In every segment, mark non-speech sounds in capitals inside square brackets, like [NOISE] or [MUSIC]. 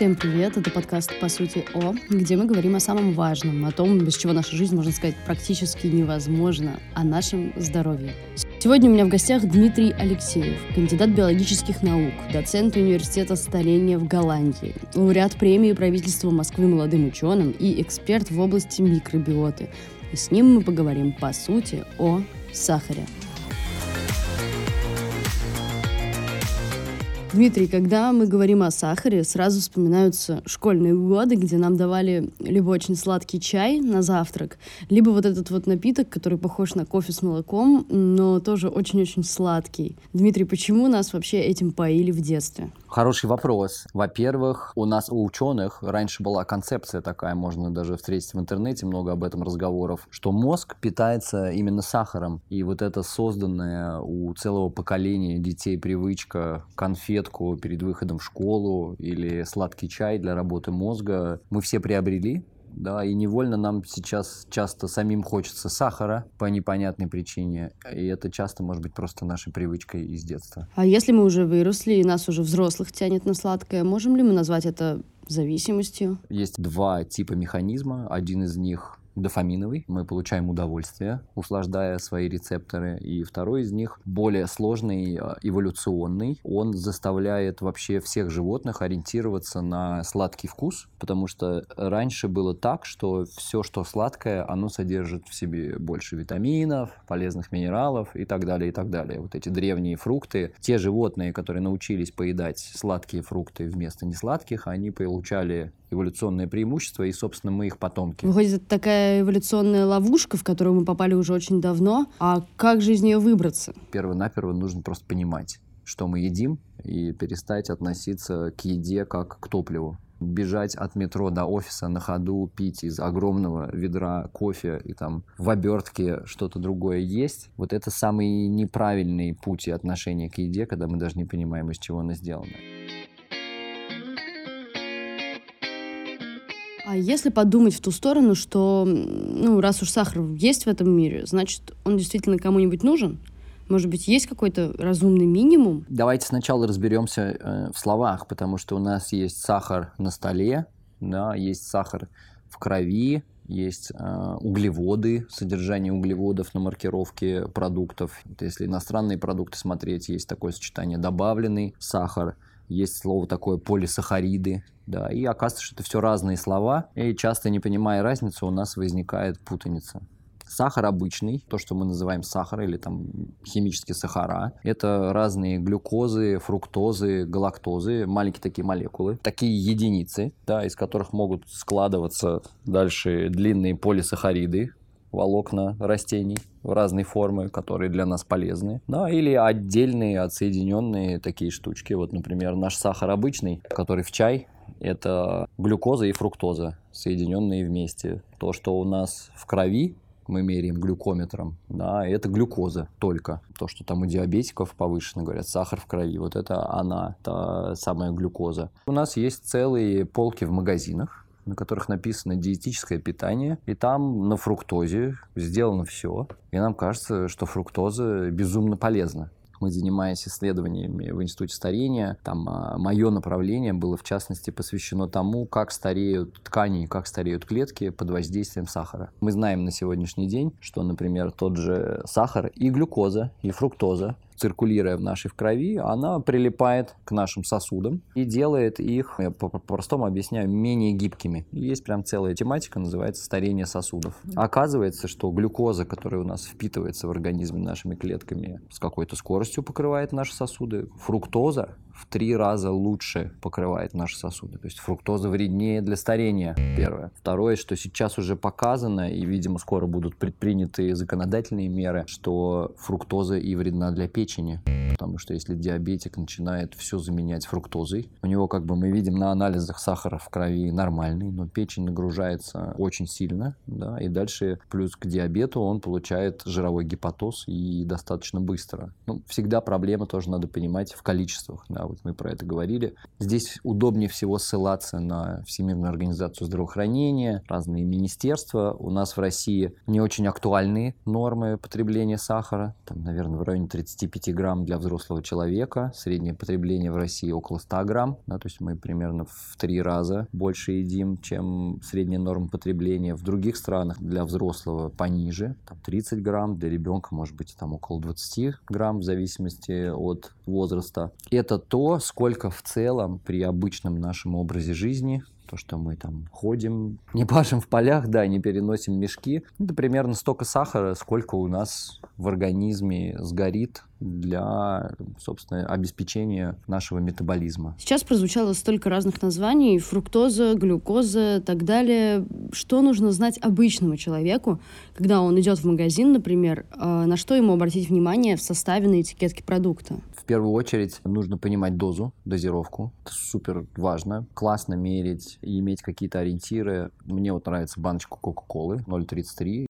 Всем привет, это подкаст «По сути О», где мы говорим о самом важном, о том, без чего наша жизнь, можно сказать, практически невозможна, о нашем здоровье. Сегодня у меня в гостях Дмитрий Алексеев, кандидат биологических наук, доцент университета старения в Голландии, лауреат премии правительства Москвы молодым ученым и эксперт в области микробиоты. И с ним мы поговорим, по сути, о сахаре. Дмитрий, когда мы говорим о сахаре, сразу вспоминаются школьные годы, где нам давали либо очень сладкий чай на завтрак, либо вот этот вот напиток, который похож на кофе с молоком, но тоже очень-очень сладкий. Дмитрий, почему нас вообще этим поили в детстве? Хороший вопрос. Во-первых, у нас, у ученых, раньше была концепция такая, можно даже встретить в интернете много об этом разговоров, что мозг питается именно сахаром. И вот это созданная у целого поколения детей привычка конфетку перед выходом в школу или сладкий чай для работы мозга мы все приобрели да, и невольно нам сейчас часто самим хочется сахара по непонятной причине, и это часто может быть просто нашей привычкой из детства. А если мы уже выросли и нас уже взрослых тянет на сладкое, можем ли мы назвать это зависимостью? Есть два типа механизма. Один из них дофаминовый. Мы получаем удовольствие, услаждая свои рецепторы. И второй из них более сложный, а, эволюционный. Он заставляет вообще всех животных ориентироваться на сладкий вкус, потому что раньше было так, что все, что сладкое, оно содержит в себе больше витаминов, полезных минералов и так далее, и так далее. Вот эти древние фрукты, те животные, которые научились поедать сладкие фрукты вместо несладких, они получали эволюционное преимущество, и, собственно, мы их потомки. Выходит, это такая эволюционная ловушка, в которую мы попали уже очень давно. А как же из нее выбраться? Перво-наперво нужно просто понимать, что мы едим, и перестать относиться к еде как к топливу бежать от метро до офиса на ходу, пить из огромного ведра кофе и там в обертке что-то другое есть, вот это самый неправильный путь и отношение к еде, когда мы даже не понимаем, из чего она сделана. А если подумать в ту сторону, что, ну, раз уж сахар есть в этом мире, значит, он действительно кому-нибудь нужен? Может быть, есть какой-то разумный минимум? Давайте сначала разберемся э, в словах, потому что у нас есть сахар на столе, да, есть сахар в крови, есть э, углеводы, содержание углеводов на маркировке продуктов. Вот если иностранные продукты смотреть, есть такое сочетание добавленный сахар – есть слово такое полисахариды, да, и оказывается, что это все разные слова, и часто не понимая разницу, у нас возникает путаница. Сахар обычный, то, что мы называем сахар или там химические сахара, это разные глюкозы, фруктозы, галактозы, маленькие такие молекулы, такие единицы, да, из которых могут складываться дальше длинные полисахариды, волокна растений в разной формы, которые для нас полезны. Да, или отдельные отсоединенные такие штучки. Вот, например, наш сахар обычный, который в чай, это глюкоза и фруктоза, соединенные вместе. То, что у нас в крови, мы меряем глюкометром, да, это глюкоза только. То, что там у диабетиков повышенно говорят, сахар в крови, вот это она, та самая глюкоза. У нас есть целые полки в магазинах, на которых написано диетическое питание, и там на фруктозе сделано все. И нам кажется, что фруктоза безумно полезна мы занимаясь исследованиями в Институте старения, там а, мое направление было в частности посвящено тому, как стареют ткани и как стареют клетки под воздействием сахара. Мы знаем на сегодняшний день, что, например, тот же сахар и глюкоза, и фруктоза циркулируя в нашей в крови, она прилипает к нашим сосудам и делает их, я по-простому объясняю, менее гибкими. Есть прям целая тематика, называется старение сосудов. Оказывается, что глюкоза, которая у нас впитывается в организме нашими клетками, с какой-то скоростью покрывает наши сосуды. Фруктоза в три раза лучше покрывает наши сосуды. То есть фруктоза вреднее для старения, первое. Второе, что сейчас уже показано, и, видимо, скоро будут предприняты законодательные меры, что фруктоза и вредна для печени. Потому что если диабетик начинает все заменять фруктозой, у него, как бы мы видим на анализах сахара в крови нормальный, но печень нагружается очень сильно, да, и дальше плюс к диабету он получает жировой гепатоз и достаточно быстро. Ну, всегда проблема тоже надо понимать в количествах, да, да, вот мы про это говорили. Здесь удобнее всего ссылаться на Всемирную организацию здравоохранения, разные министерства. У нас в России не очень актуальные нормы потребления сахара, там, наверное, в районе 35 грамм для взрослого человека. Среднее потребление в России около 100 грамм, да, то есть мы примерно в три раза больше едим, чем средняя норма потребления. В других странах для взрослого пониже, там 30 грамм, для ребенка может быть там около 20 грамм в зависимости от возраста. Это то, сколько в целом при обычном нашем образе жизни то, что мы там ходим, [LAUGHS] не пашем в полях, да, не переносим мешки, это примерно столько сахара, сколько у нас в организме сгорит для, собственно, обеспечения нашего метаболизма. Сейчас прозвучало столько разных названий, фруктоза, глюкоза и так далее. Что нужно знать обычному человеку, когда он идет в магазин, например, а, на что ему обратить внимание в составе на этикетке продукта? В первую очередь нужно понимать дозу, дозировку. Это супер важно. Классно мерить и иметь какие-то ориентиры. Мне вот нравится баночка Кока-Колы 0,33.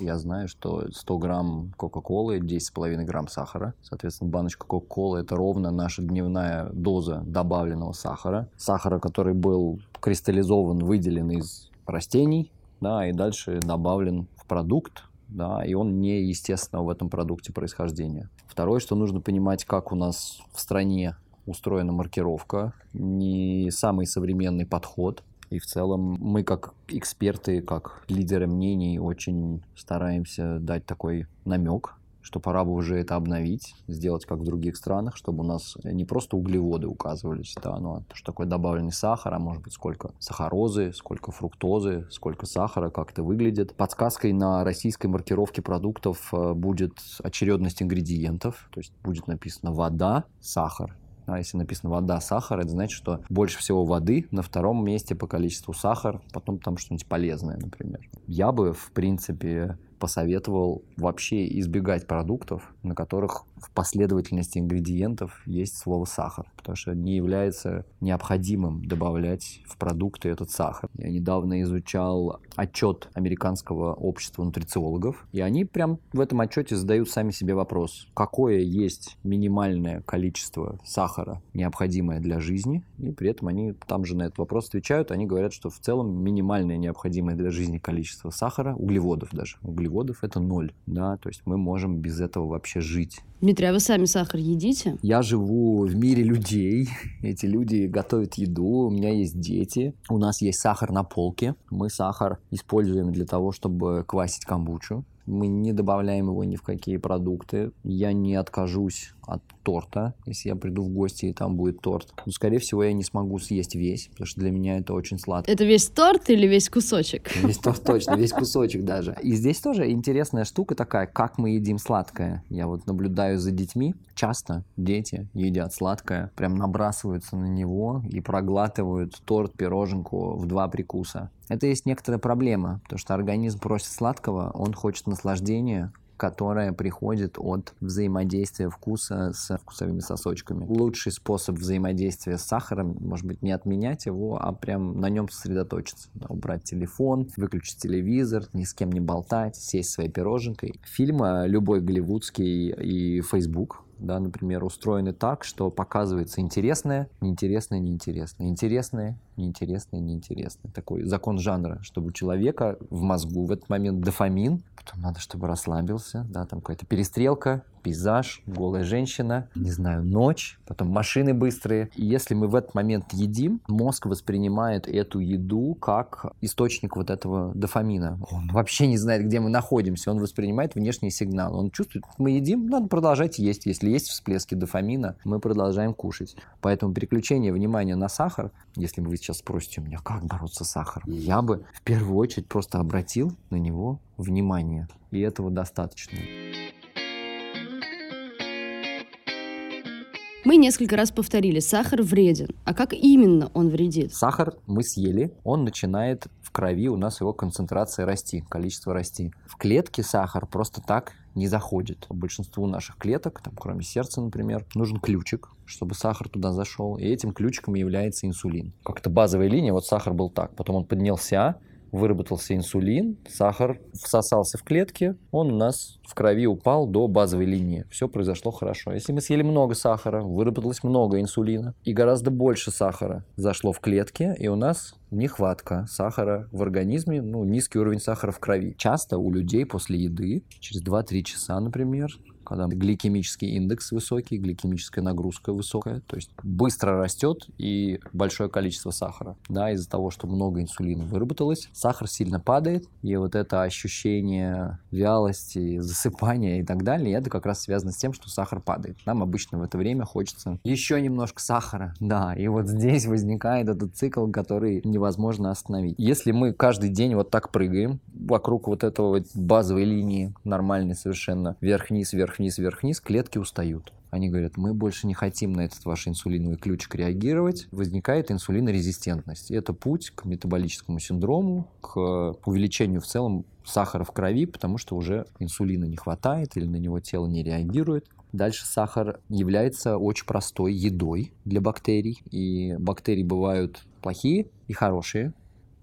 Я знаю, что 100 грамм Кока-Колы, 10,5 грамм сахара. Соответственно, баночка Кока-Колы – это ровно наша дневная доза добавленного сахара. Сахара, который был кристаллизован, выделен из растений, да, и дальше добавлен в продукт, да, и он не естественного в этом продукте происхождения. Второе, что нужно понимать, как у нас в стране устроена маркировка, не самый современный подход – и в целом мы как эксперты, как лидеры мнений очень стараемся дать такой намек, что пора бы уже это обновить, сделать как в других странах, чтобы у нас не просто углеводы указывались, да, но что такое добавленный сахар, а может быть сколько сахарозы, сколько фруктозы, сколько сахара, как это выглядит. Подсказкой на российской маркировке продуктов э, будет очередность ингредиентов, то есть будет написано вода, сахар а если написано вода, сахар, это значит, что больше всего воды, на втором месте по количеству сахар, потом там что-нибудь полезное, например. Я бы, в принципе, посоветовал вообще избегать продуктов, на которых в последовательности ингредиентов есть слово сахар, потому что не является необходимым добавлять в продукты этот сахар. Я недавно изучал отчет американского общества нутрициологов, и они прям в этом отчете задают сами себе вопрос, какое есть минимальное количество сахара, необходимое для жизни, и при этом они там же на этот вопрос отвечают, они говорят, что в целом минимальное необходимое для жизни количество сахара, углеводов даже, углеводов это ноль, да, то есть мы можем без этого вообще жить. Дмитрий, а вы сами сахар едите? Я живу в мире людей, [LAUGHS] эти люди готовят еду, у меня есть дети, у нас есть сахар на полке, мы сахар используем для того, чтобы квасить камбучу, мы не добавляем его ни в какие продукты. Я не откажусь от торта, если я приду в гости и там будет торт. Но, скорее всего, я не смогу съесть весь, потому что для меня это очень сладко. Это весь торт или весь кусочек? [LAUGHS] Весь торт точно, весь кусочек даже. И здесь тоже интересная штука такая, как мы едим сладкое. Я вот наблюдаю за детьми. Часто дети едят сладкое, прям набрасываются на него и проглатывают торт, пироженку в два прикуса. Это есть некоторая проблема, потому что организм просит сладкого, он хочет наслаждения, которая приходит от взаимодействия вкуса с вкусовыми сосочками. Лучший способ взаимодействия с сахаром, может быть, не отменять его, а прям на нем сосредоточиться. Да, убрать телефон, выключить телевизор, ни с кем не болтать, сесть своей пироженкой. Фильм любой голливудский и Facebook да, например, устроены так, что показывается интересное, неинтересное, неинтересное, интересное, неинтересное, неинтересное. Такой закон жанра, чтобы у человека в мозгу в этот момент дофамин, потом надо, чтобы расслабился, да, там какая-то перестрелка, пейзаж, голая женщина, не знаю, ночь, потом машины быстрые. И если мы в этот момент едим, мозг воспринимает эту еду как источник вот этого дофамина. Он вообще не знает, где мы находимся, он воспринимает внешний сигнал. Он чувствует, мы едим, надо продолжать есть. Если есть всплески дофамина, мы продолжаем кушать. Поэтому переключение внимания на сахар, если вы сейчас спросите у меня, как бороться с сахаром, я бы в первую очередь просто обратил на него внимание. И этого достаточно. Мы несколько раз повторили, сахар вреден. А как именно он вредит? Сахар мы съели, он начинает в крови, у нас его концентрация расти, количество расти. В клетке сахар просто так не заходит. Большинству наших клеток, там, кроме сердца, например, нужен ключик, чтобы сахар туда зашел. И этим ключиком является инсулин. Как-то базовая линия, вот сахар был так. Потом он поднялся, выработался инсулин, сахар всосался в клетки, он у нас в крови упал до базовой линии. Все произошло хорошо. Если мы съели много сахара, выработалось много инсулина, и гораздо больше сахара зашло в клетки, и у нас нехватка сахара в организме, ну, низкий уровень сахара в крови. Часто у людей после еды, через 2-3 часа, например, когда гликемический индекс высокий, гликемическая нагрузка высокая, то есть быстро растет и большое количество сахара. Да, из-за того, что много инсулина выработалось, сахар сильно падает, и вот это ощущение вялости, засыпания и так далее, это как раз связано с тем, что сахар падает. Нам обычно в это время хочется еще немножко сахара, да, и вот здесь возникает этот цикл, который невозможно остановить. Если мы каждый день вот так прыгаем вокруг вот этого вот базовой линии, нормальной совершенно, вверх-вниз, вверх вверх-вниз, вверх-вниз, клетки устают. Они говорят, мы больше не хотим на этот ваш инсулиновый ключик реагировать. Возникает инсулинорезистентность. И это путь к метаболическому синдрому, к увеличению в целом сахара в крови, потому что уже инсулина не хватает или на него тело не реагирует. Дальше сахар является очень простой едой для бактерий. И бактерии бывают плохие и хорошие.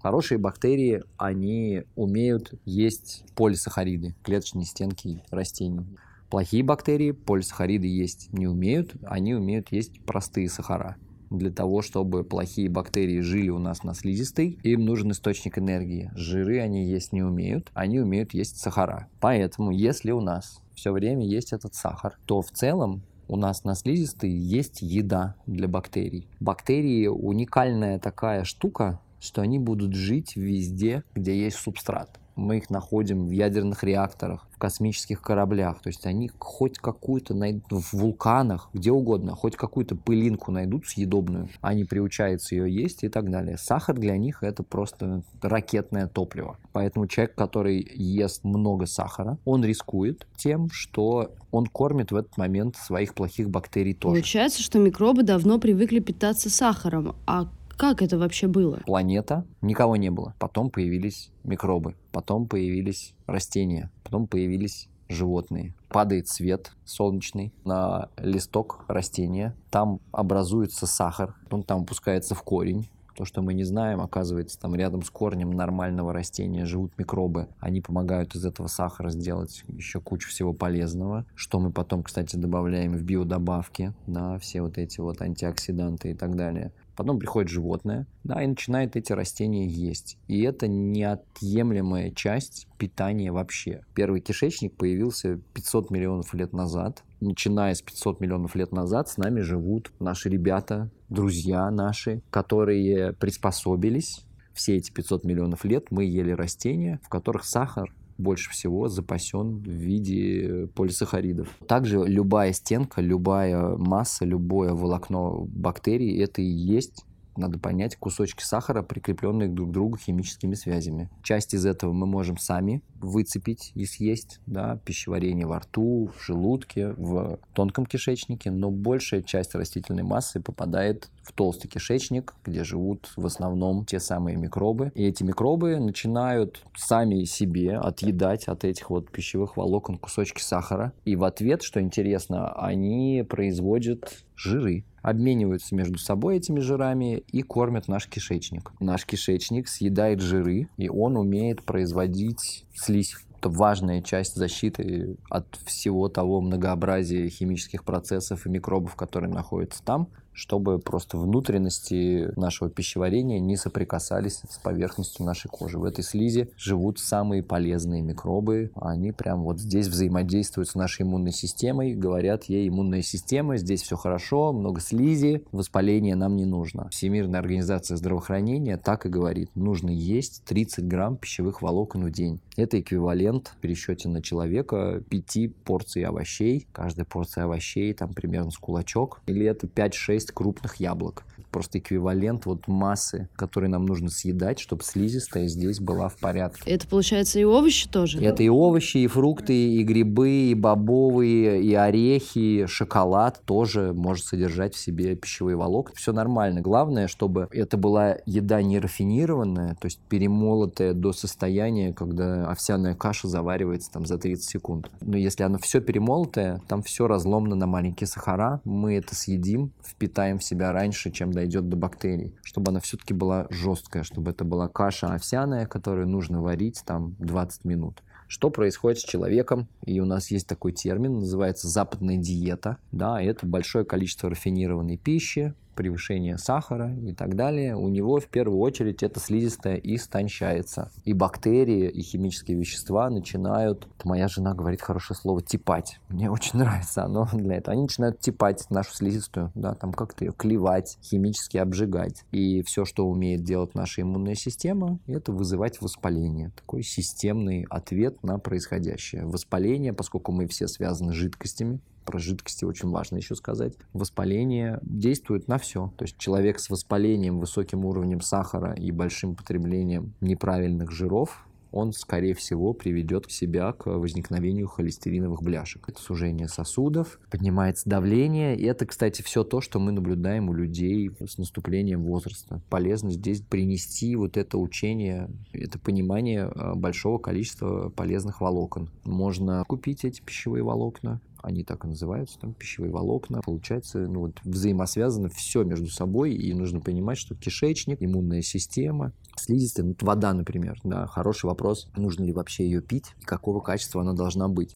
Хорошие бактерии, они умеют есть полисахариды, клеточные стенки растений. Плохие бактерии полисахариды есть не умеют, они умеют есть простые сахара. Для того, чтобы плохие бактерии жили у нас на слизистой, им нужен источник энергии. Жиры они есть не умеют, они умеют есть сахара. Поэтому, если у нас все время есть этот сахар, то в целом у нас на слизистой есть еда для бактерий. Бактерии уникальная такая штука, что они будут жить везде, где есть субстрат мы их находим в ядерных реакторах, в космических кораблях. То есть они хоть какую-то найдут в вулканах, где угодно, хоть какую-то пылинку найдут съедобную, они приучаются ее есть и так далее. Сахар для них это просто ракетное топливо. Поэтому человек, который ест много сахара, он рискует тем, что он кормит в этот момент своих плохих бактерий тоже. Получается, что микробы давно привыкли питаться сахаром, а как это вообще было? Планета, никого не было. Потом появились микробы, потом появились растения, потом появились животные. Падает свет солнечный на листок растения, там образуется сахар, он там опускается в корень, то, что мы не знаем, оказывается, там рядом с корнем нормального растения живут микробы. Они помогают из этого сахара сделать еще кучу всего полезного, что мы потом, кстати, добавляем в биодобавки, на все вот эти вот антиоксиданты и так далее. Потом приходит животное, да, и начинает эти растения есть. И это неотъемлемая часть питания вообще. Первый кишечник появился 500 миллионов лет назад. Начиная с 500 миллионов лет назад с нами живут наши ребята, друзья наши, которые приспособились все эти 500 миллионов лет мы ели растения, в которых сахар больше всего запасен в виде полисахаридов. Также любая стенка, любая масса, любое волокно бактерий – это и есть надо понять, кусочки сахара, прикрепленные друг к другу химическими связями. Часть из этого мы можем сами выцепить и съесть, да, пищеварение во рту, в желудке, в тонком кишечнике, но большая часть растительной массы попадает в толстый кишечник, где живут в основном те самые микробы. И эти микробы начинают сами себе отъедать от этих вот пищевых волокон кусочки сахара. И в ответ, что интересно, они производят жиры обмениваются между собой этими жирами и кормят наш кишечник. Наш кишечник съедает жиры, и он умеет производить слизь это важная часть защиты от всего того многообразия химических процессов и микробов, которые находятся там чтобы просто внутренности нашего пищеварения не соприкасались с поверхностью нашей кожи. В этой слизи живут самые полезные микробы. Они прям вот здесь взаимодействуют с нашей иммунной системой, говорят ей иммунная система, здесь все хорошо, много слизи, воспаления нам не нужно. Всемирная организация здравоохранения так и говорит, нужно есть 30 грамм пищевых волокон в день. Это эквивалент в пересчете на человека 5 порций овощей. Каждая порция овощей там примерно с кулачок. Или это 5-6 6 крупных яблок. Просто эквивалент вот массы, которые нам нужно съедать, чтобы слизистая здесь была в порядке. Это получается и овощи тоже? Это и овощи, и фрукты, и грибы, и бобовые, и орехи, шоколад тоже может содержать в себе пищевые волокна. Все нормально. Главное, чтобы это была еда не рафинированная, то есть перемолотая до состояния, когда овсяная каша заваривается там за 30 секунд. Но если оно все перемолотое, там все разломано на маленькие сахара, мы это съедим, впитаем в себя раньше, чем до дойдет до бактерий, чтобы она все-таки была жесткая, чтобы это была каша овсяная, которую нужно варить там 20 минут. Что происходит с человеком? И у нас есть такой термин, называется западная диета. Да, это большое количество рафинированной пищи, превышение сахара и так далее, у него в первую очередь это слизистая истончается. И бактерии, и химические вещества начинают, моя жена говорит хорошее слово, типать. Мне очень [LAUGHS] нравится оно для этого. Они начинают типать нашу слизистую, да, там как-то ее клевать, химически обжигать. И все, что умеет делать наша иммунная система, это вызывать воспаление. Такой системный ответ на происходящее. Воспаление, поскольку мы все связаны с жидкостями, про жидкости очень важно еще сказать. Воспаление действует на все. То есть человек с воспалением, высоким уровнем сахара и большим потреблением неправильных жиров он, скорее всего, приведет себя к возникновению холестериновых бляшек. Это сужение сосудов, поднимается давление. И это, кстати, все то, что мы наблюдаем у людей с наступлением возраста. Полезно здесь принести вот это учение, это понимание а, большого количества полезных волокон. Можно купить эти пищевые волокна, они так и называются, там пищевые волокна. Получается, ну вот взаимосвязано все между собой, и нужно понимать, что кишечник, иммунная система, слизистая, ну, вода, например, да, хороший вопрос, нужно ли вообще ее пить и какого качества она должна быть.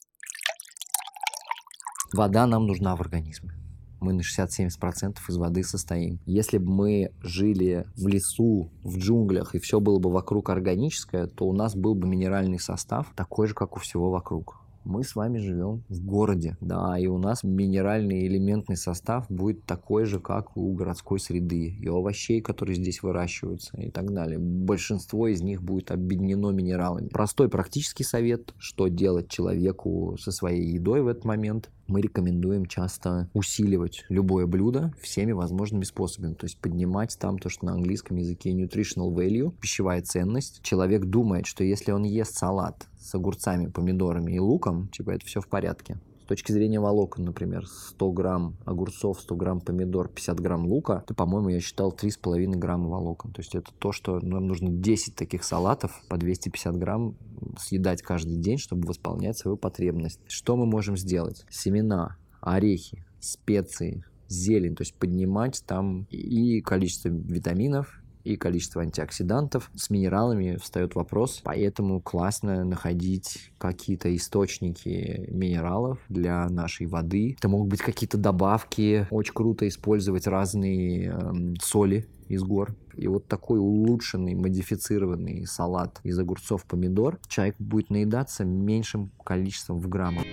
Вода нам нужна в организме мы на 60-70% из воды состоим. Если бы мы жили в лесу, в джунглях, и все было бы вокруг органическое, то у нас был бы минеральный состав такой же, как у всего вокруг мы с вами живем в городе, да, и у нас минеральный элементный состав будет такой же, как у городской среды, и овощей, которые здесь выращиваются и так далее. Большинство из них будет объединено минералами. Простой практический совет, что делать человеку со своей едой в этот момент мы рекомендуем часто усиливать любое блюдо всеми возможными способами. То есть поднимать там то, что на английском языке nutritional value, пищевая ценность. Человек думает, что если он ест салат с огурцами, помидорами и луком, типа это все в порядке. С точки зрения волокон, например, 100 грамм огурцов, 100 грамм помидор, 50 грамм лука, то, по-моему, я считал 3,5 грамма волокон. То есть это то, что нам нужно 10 таких салатов по 250 грамм съедать каждый день, чтобы восполнять свою потребность. Что мы можем сделать? Семена, орехи, специи, зелень, то есть поднимать там и количество витаминов, и количество антиоксидантов. С минералами встает вопрос, поэтому классно находить какие-то источники минералов для нашей воды. Это могут быть какие-то добавки. Очень круто использовать разные э, соли из гор. И вот такой улучшенный, модифицированный салат из огурцов, помидор, человек будет наедаться меньшим количеством в граммах.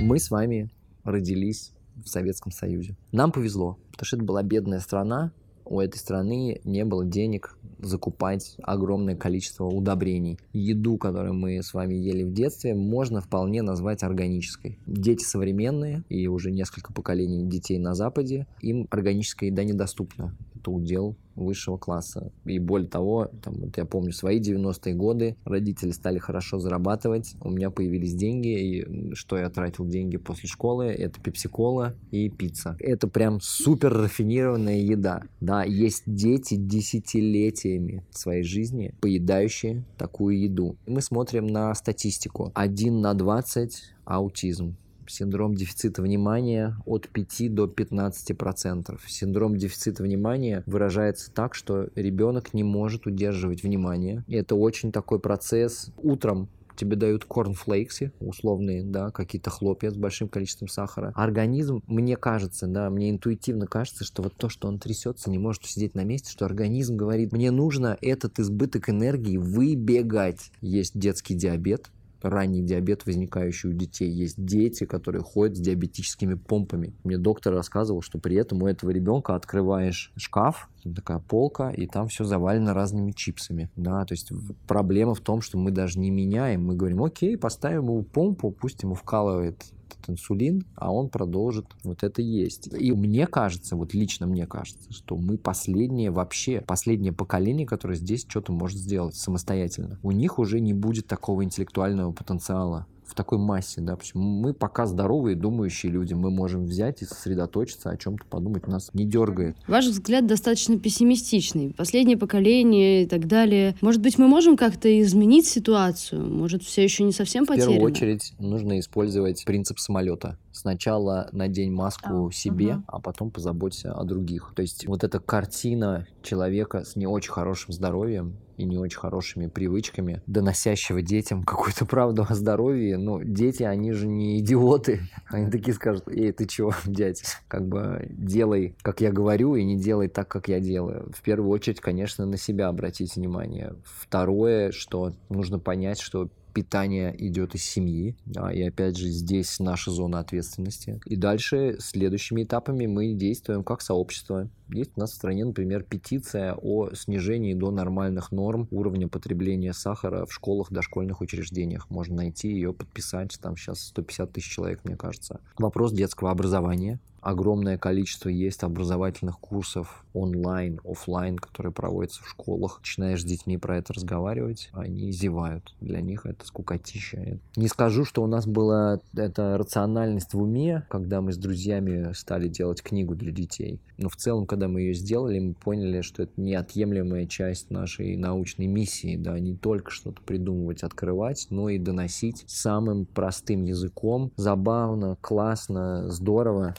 Мы с вами родились в Советском Союзе. Нам повезло, потому что это была бедная страна, у этой страны не было денег закупать огромное количество удобрений. Еду, которую мы с вами ели в детстве, можно вполне назвать органической. Дети современные, и уже несколько поколений детей на Западе, им органическая еда недоступна. Это удел высшего класса. И более того, там, вот я помню свои 90-е годы, родители стали хорошо зарабатывать, у меня появились деньги, и что я тратил деньги после школы, это пепси-кола и пицца. Это прям супер рафинированная еда. Да, есть дети десятилетиями своей жизни, поедающие такую еду. Мы смотрим на статистику. 1 на 20 аутизм синдром дефицита внимания от 5 до 15 процентов. Синдром дефицита внимания выражается так, что ребенок не может удерживать внимание. И это очень такой процесс. Утром тебе дают корнфлейксы, условные, да, какие-то хлопья с большим количеством сахара. Организм, мне кажется, да, мне интуитивно кажется, что вот то, что он трясется, не может сидеть на месте, что организм говорит, мне нужно этот избыток энергии выбегать. Есть детский диабет, ранний диабет, возникающий у детей. Есть дети, которые ходят с диабетическими помпами. Мне доктор рассказывал, что при этом у этого ребенка открываешь шкаф, такая полка, и там все завалено разными чипсами. Да, то есть проблема в том, что мы даже не меняем. Мы говорим, окей, поставим ему помпу, пусть ему вкалывает этот инсулин, а он продолжит вот это есть. И мне кажется, вот лично мне кажется, что мы последнее вообще, последнее поколение, которое здесь что-то может сделать самостоятельно. У них уже не будет такого интеллектуального потенциала в такой массе, да, мы пока здоровые, думающие люди, мы можем взять и сосредоточиться, о чем-то подумать, нас не дергает. Ваш взгляд достаточно пессимистичный. Последнее поколение и так далее. Может быть, мы можем как-то изменить ситуацию? Может, все еще не совсем потеряно? В первую очередь нужно использовать принцип самолета. Сначала надень маску а, себе, угу. а потом позаботься о других. То есть вот эта картина человека с не очень хорошим здоровьем, и не очень хорошими привычками, доносящего детям какую-то [LAUGHS] правду о здоровье. Ну, дети, они же не идиоты. [LAUGHS] Они такие скажут, эй, ты чего, [LAUGHS] дядь? Как бы делай, как я говорю, и не делай так, как я делаю. В первую очередь, конечно, на себя обратить внимание. Второе, что нужно понять, что питание идет из семьи, да, и опять же здесь наша зона ответственности. И дальше следующими этапами мы действуем как сообщество. Есть у нас в стране, например, петиция о снижении до нормальных норм уровня потребления сахара в школах, дошкольных учреждениях. Можно найти ее, подписать. Там сейчас 150 тысяч человек, мне кажется. Вопрос детского образования огромное количество есть образовательных курсов онлайн, офлайн, которые проводятся в школах. Начинаешь с детьми про это разговаривать, они зевают. Для них это скукотища. Не скажу, что у нас была эта рациональность в уме, когда мы с друзьями стали делать книгу для детей. Но в целом, когда мы ее сделали, мы поняли, что это неотъемлемая часть нашей научной миссии. Да, не только что-то придумывать, открывать, но и доносить самым простым языком. Забавно, классно, здорово.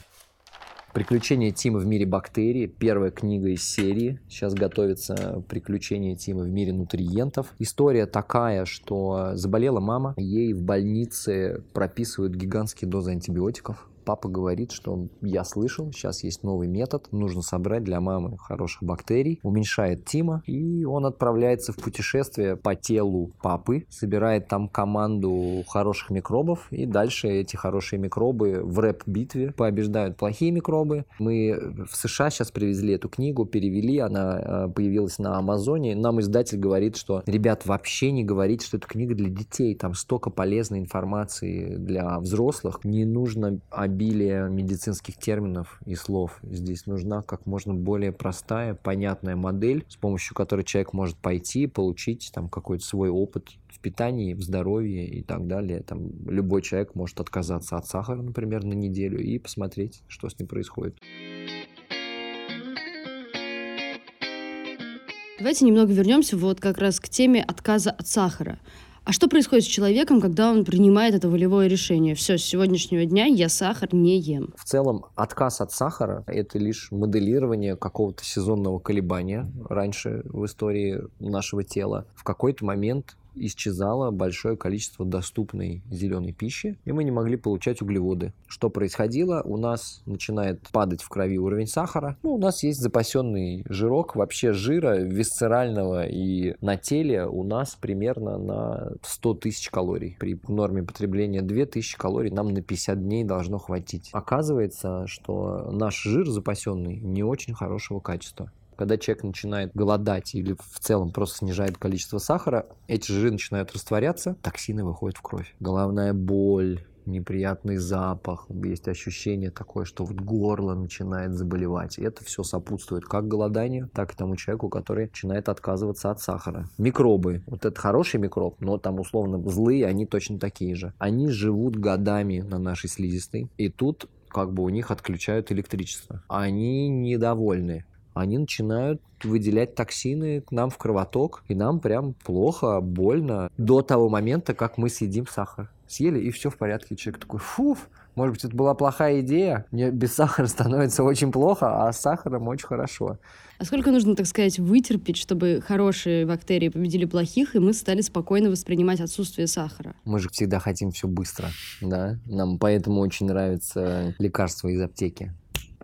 Приключения Тима в мире бактерий. Первая книга из серии. Сейчас готовится приключение Тима в мире нутриентов. История такая, что заболела мама, ей в больнице прописывают гигантские дозы антибиотиков папа говорит, что я слышал, сейчас есть новый метод, нужно собрать для мамы хороших бактерий, уменьшает Тима, и он отправляется в путешествие по телу папы, собирает там команду хороших микробов, и дальше эти хорошие микробы в рэп-битве побеждают плохие микробы. Мы в США сейчас привезли эту книгу, перевели, она э, появилась на Амазоне. Нам издатель говорит, что, ребят, вообще не говорите, что это книга для детей, там столько полезной информации для взрослых, не нужно обилие медицинских терминов и слов. Здесь нужна как можно более простая, понятная модель, с помощью которой человек может пойти, получить там какой-то свой опыт в питании, в здоровье и так далее. Там любой человек может отказаться от сахара, например, на неделю и посмотреть, что с ним происходит. Давайте немного вернемся вот как раз к теме отказа от сахара. А что происходит с человеком, когда он принимает это волевое решение? Все, с сегодняшнего дня я сахар не ем. В целом, отказ от сахара – это лишь моделирование какого-то сезонного колебания раньше в истории нашего тела. В какой-то момент исчезало большое количество доступной зеленой пищи, и мы не могли получать углеводы. Что происходило? У нас начинает падать в крови уровень сахара. Ну, у нас есть запасенный жирок. Вообще жира висцерального и на теле у нас примерно на 100 тысяч калорий. При норме потребления 2000 калорий нам на 50 дней должно хватить. Оказывается, что наш жир запасенный не очень хорошего качества. Когда человек начинает голодать или в целом просто снижает количество сахара, эти жиры начинают растворяться, токсины выходят в кровь. Головная боль, неприятный запах, есть ощущение такое, что вот горло начинает заболевать. И это все сопутствует как голоданию, так и тому человеку, который начинает отказываться от сахара. Микробы. Вот это хороший микроб, но там условно злые, они точно такие же. Они живут годами на нашей слизистой, и тут как бы у них отключают электричество. Они недовольны они начинают выделять токсины к нам в кровоток, и нам прям плохо, больно до того момента, как мы съедим сахар. Съели, и все в порядке. Человек такой, фуф, может быть, это была плохая идея. Мне без сахара [LAUGHS] становится очень плохо, а с сахаром очень хорошо. А сколько нужно, так сказать, вытерпеть, чтобы хорошие бактерии победили плохих, и мы стали спокойно воспринимать отсутствие сахара? Мы же всегда хотим все быстро, да? Нам поэтому очень нравятся лекарства из аптеки.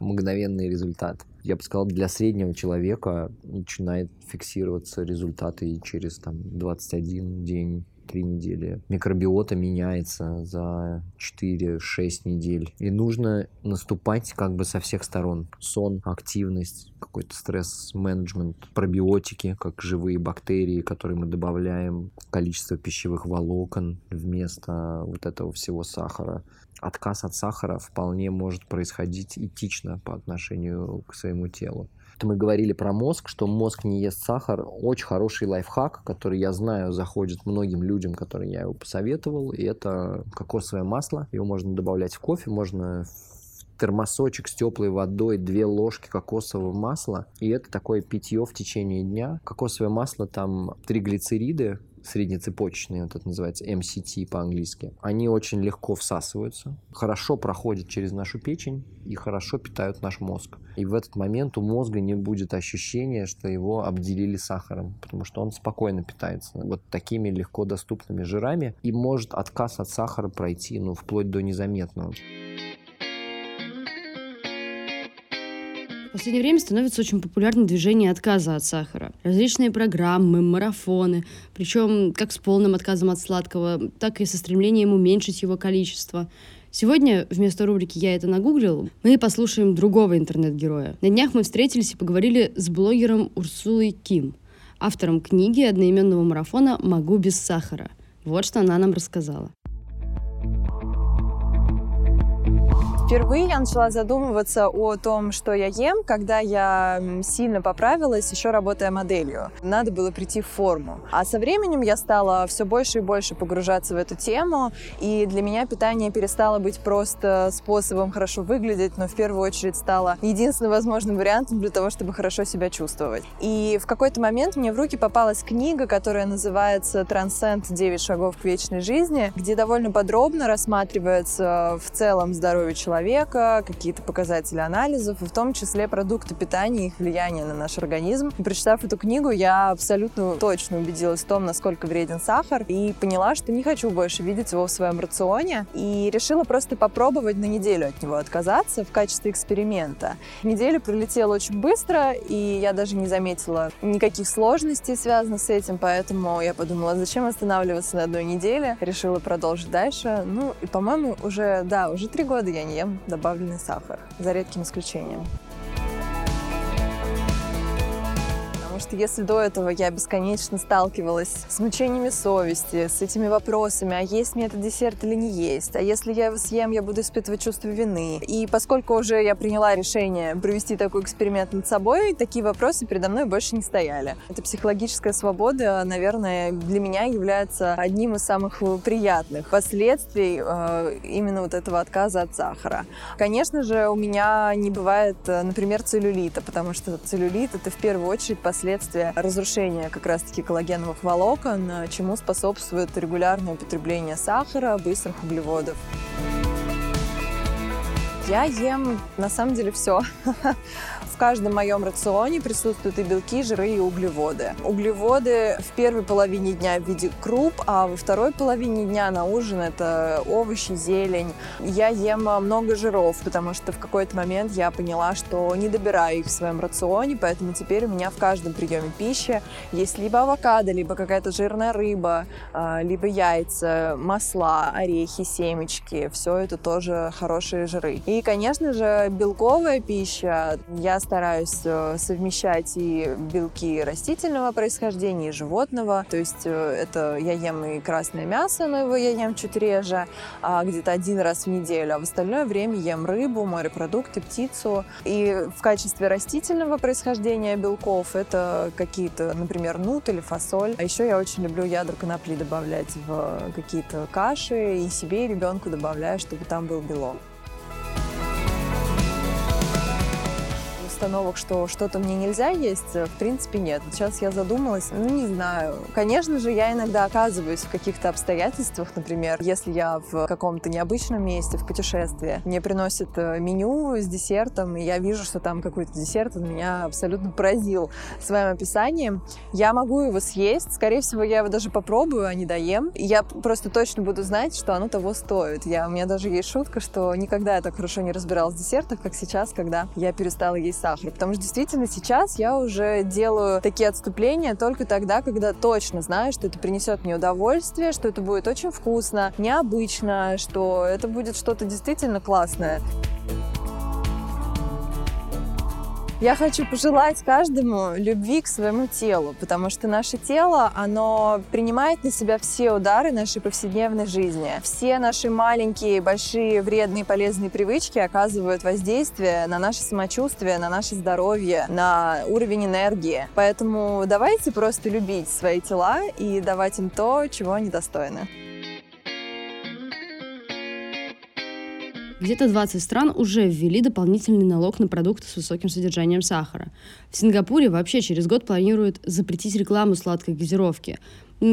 Мгновенный результат я бы сказал, для среднего человека начинает фиксироваться результаты через там, 21 день, 3 недели. Микробиота меняется за 4-6 недель. И нужно наступать как бы со всех сторон. Сон, активность, какой-то стресс-менеджмент, пробиотики, как живые бактерии, которые мы добавляем, количество пищевых волокон вместо вот этого всего сахара отказ от сахара вполне может происходить этично по отношению к своему телу. Мы говорили про мозг, что мозг не ест сахар. Очень хороший лайфхак, который я знаю, заходит многим людям, которым я его посоветовал. И это кокосовое масло. Его можно добавлять в кофе, можно термосочек с теплой водой, две ложки кокосового масла, и это такое питье в течение дня. Кокосовое масло, там триглицериды, среднецепочечные, вот это называется MCT по-английски, они очень легко всасываются, хорошо проходят через нашу печень и хорошо питают наш мозг. И в этот момент у мозга не будет ощущения, что его обделили сахаром, потому что он спокойно питается вот такими легко доступными жирами и может отказ от сахара пройти, ну, вплоть до незаметного. В последнее время становится очень популярным движение отказа от сахара. Различные программы, марафоны, причем как с полным отказом от сладкого, так и со стремлением уменьшить его количество. Сегодня вместо рубрики «Я это нагуглил» мы послушаем другого интернет-героя. На днях мы встретились и поговорили с блогером Урсулой Ким, автором книги одноименного марафона «Могу без сахара». Вот что она нам рассказала. Впервые я начала задумываться о том, что я ем, когда я сильно поправилась, еще работая моделью. Надо было прийти в форму. А со временем я стала все больше и больше погружаться в эту тему, и для меня питание перестало быть просто способом хорошо выглядеть, но в первую очередь стало единственным возможным вариантом для того, чтобы хорошо себя чувствовать. И в какой-то момент мне в руки попалась книга, которая называется «Трансцент. 9 шагов к вечной жизни», где довольно подробно рассматривается в целом здоровье человека, человека, какие-то показатели анализов, и в том числе продукты питания и их влияние на наш организм. И прочитав эту книгу, я абсолютно точно убедилась в том, насколько вреден сахар, и поняла, что не хочу больше видеть его в своем рационе, и решила просто попробовать на неделю от него отказаться в качестве эксперимента. Неделя пролетела очень быстро, и я даже не заметила никаких сложностей, связанных с этим, поэтому я подумала, зачем останавливаться на одной неделе, решила продолжить дальше. Ну, и, по-моему, уже, да, уже три года я не ем добавленный сахар, за редким исключением. Что если до этого я бесконечно сталкивалась с мучениями совести, с этими вопросами, а есть мне этот десерт или не есть, а если я его съем, я буду испытывать чувство вины. И поскольку уже я приняла решение провести такой эксперимент над собой, такие вопросы передо мной больше не стояли. Эта психологическая свобода, наверное, для меня является одним из самых приятных последствий э, именно вот этого отказа от сахара. Конечно же, у меня не бывает, э, например, целлюлита, потому что целлюлит — это в первую очередь последствия последствия разрушения как раз-таки коллагеновых волокон, чему способствует регулярное употребление сахара, быстрых углеводов. Я ем на самом деле все. [LAUGHS] В каждом моем рационе присутствуют и белки, жиры, и углеводы. Углеводы в первой половине дня в виде круп, а во второй половине дня на ужин это овощи, зелень. Я ем много жиров, потому что в какой-то момент я поняла, что не добираю их в своем рационе, поэтому теперь у меня в каждом приеме пищи есть либо авокадо, либо какая-то жирная рыба, а, либо яйца, масла, орехи, семечки. Все это тоже хорошие жиры. И, конечно же, белковая пища. Я стараюсь э, совмещать и белки растительного происхождения, и животного. То есть э, это я ем и красное мясо, но его я ем чуть реже, а где-то один раз в неделю. А в остальное время ем рыбу, морепродукты, птицу. И в качестве растительного происхождения белков это какие-то, например, нут или фасоль. А еще я очень люблю ядра конопли добавлять в какие-то каши и себе и ребенку добавляю, чтобы там был белок. Установок, что что-то мне нельзя есть, в принципе, нет. Сейчас я задумалась, ну, не знаю. Конечно же, я иногда оказываюсь в каких-то обстоятельствах, например, если я в каком-то необычном месте, в путешествии, мне приносят э, меню с десертом, и я вижу, что там какой-то десерт, он меня абсолютно поразил своим описанием. Я могу его съесть, скорее всего, я его даже попробую, а не доем. Я просто точно буду знать, что оно того стоит. Я, у меня даже есть шутка, что никогда я так хорошо не разбиралась в десертах, как сейчас, когда я перестала есть сахар сахара. Потому что действительно сейчас я уже делаю такие отступления только тогда, когда точно знаю, что это принесет мне удовольствие, что это будет очень вкусно, необычно, что это будет что-то действительно классное. Я хочу пожелать каждому любви к своему телу, потому что наше тело, оно принимает на себя все удары нашей повседневной жизни. Все наши маленькие, большие, вредные, полезные привычки оказывают воздействие на наше самочувствие, на наше здоровье, на уровень энергии. Поэтому давайте просто любить свои тела и давать им то, чего они достойны. Где-то 20 стран уже ввели дополнительный налог на продукты с высоким содержанием сахара. В Сингапуре вообще через год планируют запретить рекламу сладкой газировки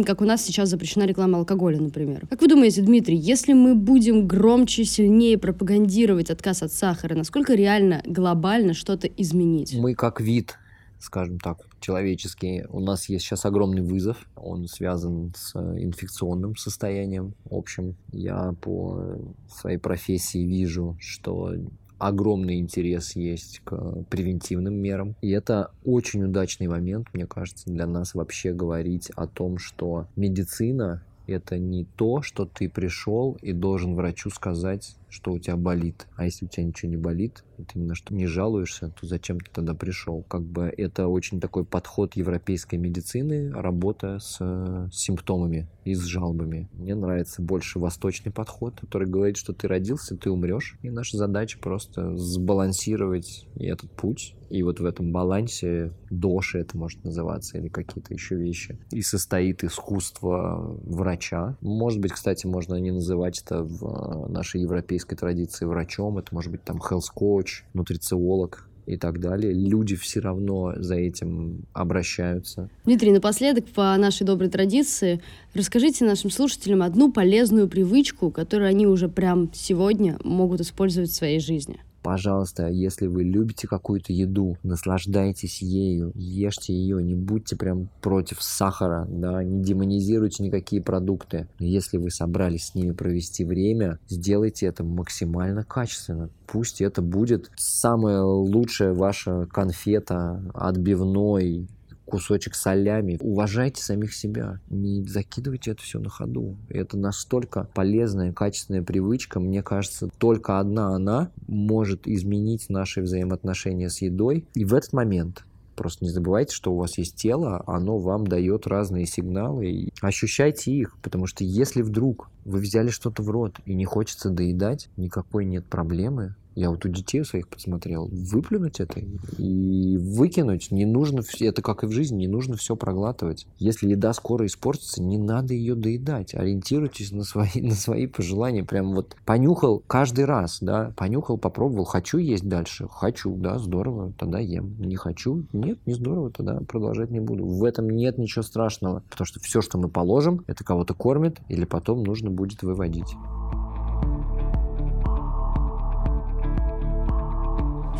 как у нас сейчас запрещена реклама алкоголя, например. Как вы думаете, Дмитрий, если мы будем громче, сильнее пропагандировать отказ от сахара, насколько реально глобально что-то изменить? Мы как вид скажем так, человеческие. У нас есть сейчас огромный вызов, он связан с инфекционным состоянием. В общем, я по своей профессии вижу, что огромный интерес есть к превентивным мерам. И это очень удачный момент, мне кажется, для нас вообще говорить о том, что медицина это не то, что ты пришел и должен врачу сказать, что у тебя болит. А если у тебя ничего не болит, ты ни на что не жалуешься, то зачем ты тогда пришел? Как бы это очень такой подход европейской медицины, работа с э, симптомами и с жалобами. Мне нравится больше восточный подход, который говорит, что ты родился, ты умрешь. И наша задача просто сбалансировать этот путь. И вот в этом балансе доши это может называться или какие-то еще вещи. И состоит искусство врача. Может быть, кстати, можно не называть это в э, нашей европейской европейской традиции врачом, это может быть там health coach, нутрициолог, и так далее. Люди все равно за этим обращаются. Дмитрий, напоследок, по нашей доброй традиции, расскажите нашим слушателям одну полезную привычку, которую они уже прям сегодня могут использовать в своей жизни. Пожалуйста, если вы любите какую-то еду, наслаждайтесь ею, ешьте ее, не будьте прям против сахара, да, не демонизируйте никакие продукты. Но если вы собрались с ними провести время, сделайте это максимально качественно. Пусть это будет самая лучшая ваша конфета, отбивной, кусочек солями. Уважайте самих себя, не закидывайте это все на ходу. Это настолько полезная, качественная привычка. Мне кажется, только одна она может изменить наши взаимоотношения с едой. И в этот момент Просто не забывайте, что у вас есть тело, оно вам дает разные сигналы. Ощущайте их, потому что если вдруг вы взяли что-то в рот и не хочется доедать, никакой нет проблемы. Я вот у детей своих посмотрел. Выплюнуть это и выкинуть не нужно, это как и в жизни, не нужно все проглатывать. Если еда скоро испортится, не надо ее доедать. Ориентируйтесь на свои, [LAUGHS] на свои пожелания. Прям вот понюхал каждый раз, да, понюхал, попробовал. Хочу есть дальше? Хочу, да, здорово, тогда ем. Не хочу? Нет, не здорово, тогда продолжать не буду. В этом нет ничего страшного, потому что все, что мы положим, это кого-то кормит или потом нужно будет выводить.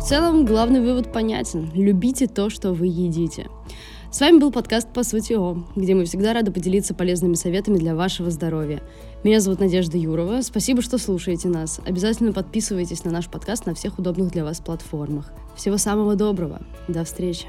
В целом, главный вывод понятен. Любите то, что вы едите. С вами был подкаст «По сути О», где мы всегда рады поделиться полезными советами для вашего здоровья. Меня зовут Надежда Юрова. Спасибо, что слушаете нас. Обязательно подписывайтесь на наш подкаст на всех удобных для вас платформах. Всего самого доброго. До встречи.